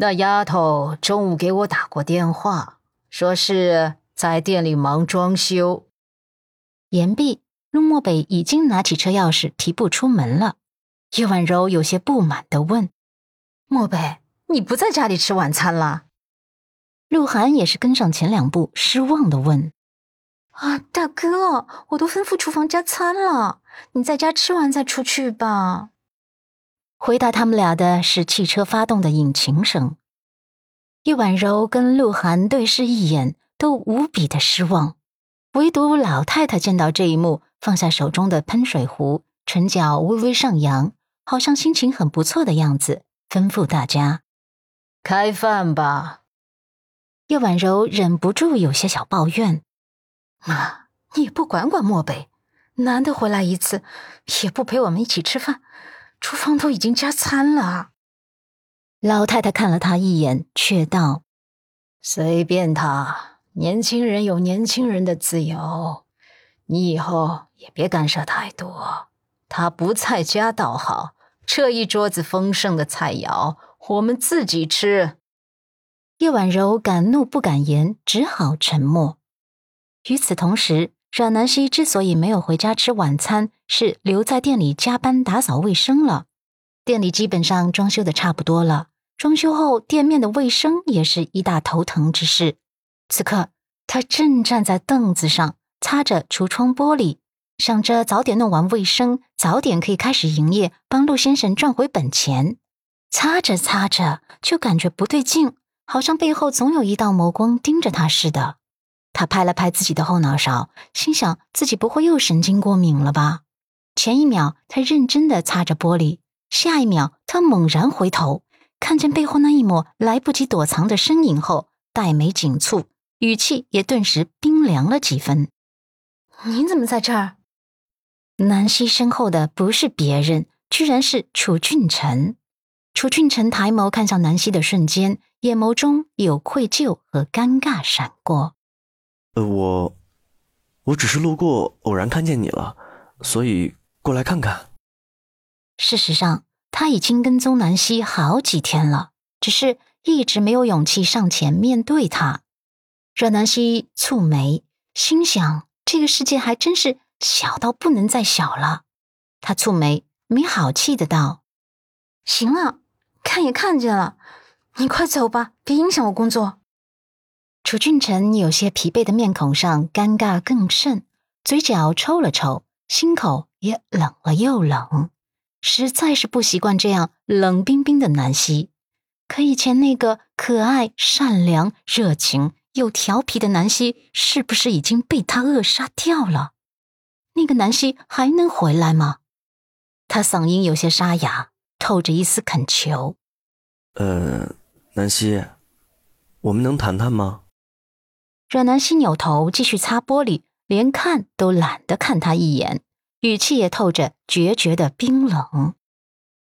那丫头中午给我打过电话，说是在店里忙装修。言毕，陆漠北已经拿起车钥匙，提步出门了。叶婉柔有些不满的问：“漠北，你不在家里吃晚餐了？”鹿晗也是跟上前两步，失望的问：“啊，大哥，我都吩咐厨房加餐了，你在家吃完再出去吧。”回答他们俩的是汽车发动的引擎声。叶婉柔跟鹿晗对视一眼，都无比的失望。唯独老太太见到这一幕，放下手中的喷水壶，唇角微微上扬，好像心情很不错的样子，吩咐大家：“开饭吧。”叶婉柔忍不住有些小抱怨：“妈，你也不管管漠北，难得回来一次，也不陪我们一起吃饭。”厨房都已经加餐了。老太太看了他一眼，却道：“随便他，年轻人有年轻人的自由。你以后也别干涉太多。他不在家倒好，这一桌子丰盛的菜肴，我们自己吃。”叶婉柔敢怒不敢言，只好沉默。与此同时。阮南希之所以没有回家吃晚餐，是留在店里加班打扫卫生了。店里基本上装修的差不多了，装修后店面的卫生也是一大头疼之事。此刻，他正站在凳子上擦着橱窗玻璃，想着早点弄完卫生，早点可以开始营业，帮陆先生赚回本钱。擦着擦着，就感觉不对劲，好像背后总有一道眸光盯着他似的。他拍了拍自己的后脑勺，心想自己不会又神经过敏了吧？前一秒他认真的擦着玻璃，下一秒他猛然回头，看见背后那一抹来不及躲藏的身影后，黛眉紧蹙，语气也顿时冰凉了几分。你怎么在这儿？南希身后的不是别人，居然是楚俊辰。楚俊辰抬眸看向南希的瞬间，眼眸中有愧疚和尴尬闪过。呃，我，我只是路过，偶然看见你了，所以过来看看。事实上，他已经跟踪南希好几天了，只是一直没有勇气上前面对他。阮南希蹙眉，心想：这个世界还真是小到不能再小了。他蹙眉，没好气的道：“行了，看也看见了，你快走吧，别影响我工作。”楚俊辰有些疲惫的面孔上尴尬更甚，嘴角抽了抽，心口也冷了又冷，实在是不习惯这样冷冰冰的南希。可以前那个可爱、善良、热情又调皮的南希，是不是已经被他扼杀掉了？那个南希还能回来吗？他嗓音有些沙哑，透着一丝恳求：“呃，南希，我们能谈谈吗？”阮南希扭头继续擦玻璃，连看都懒得看他一眼，语气也透着决绝的冰冷。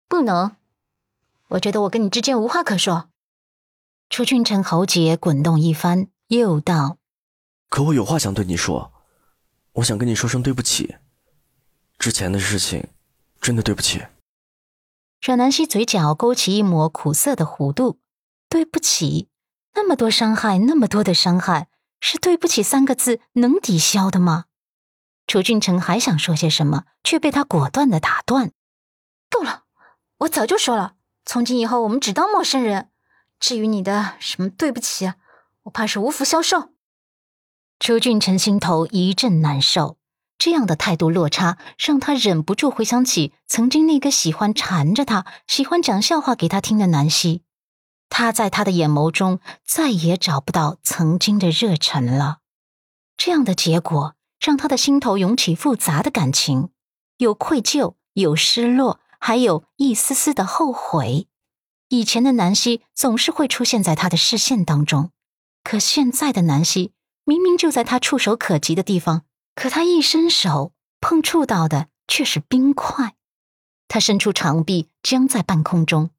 不能，我觉得我跟你之间无话可说。楚俊辰喉结滚动一番，又道：“可我有话想对你说，我想跟你说声对不起。之前的事情，真的对不起。”阮南希嘴角勾起一抹苦涩的弧度，对不起，那么多伤害，那么多的伤害。是对不起三个字能抵消的吗？楚俊成还想说些什么，却被他果断的打断。够了，我早就说了，从今以后我们只当陌生人。至于你的什么对不起，我怕是无福消受。楚俊成心头一阵难受，这样的态度落差让他忍不住回想起曾经那个喜欢缠着他、喜欢讲笑话给他听的南希。他在他的眼眸中再也找不到曾经的热忱了，这样的结果让他的心头涌起复杂的感情，有愧疚，有失落，还有一丝丝的后悔。以前的南希总是会出现在他的视线当中，可现在的南希明明就在他触手可及的地方，可他一伸手碰触到的却是冰块。他伸出长臂，僵在半空中。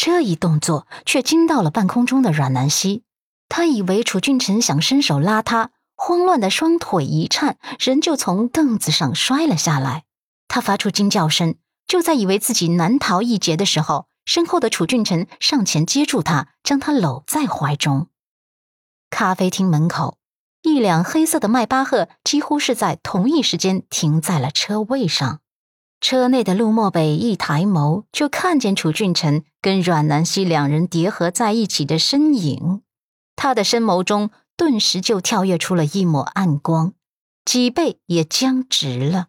这一动作却惊到了半空中的阮南希，他以为楚俊辰想伸手拉他，慌乱的双腿一颤，人就从凳子上摔了下来。他发出惊叫声，就在以为自己难逃一劫的时候，身后的楚俊辰上前接住他，将他搂在怀中。咖啡厅门口，一辆黑色的迈巴赫几乎是在同一时间停在了车位上。车内的陆漠北一抬眸，就看见楚俊辰跟阮南希两人叠合在一起的身影。他的深眸中顿时就跳跃出了一抹暗光，脊背也僵直了。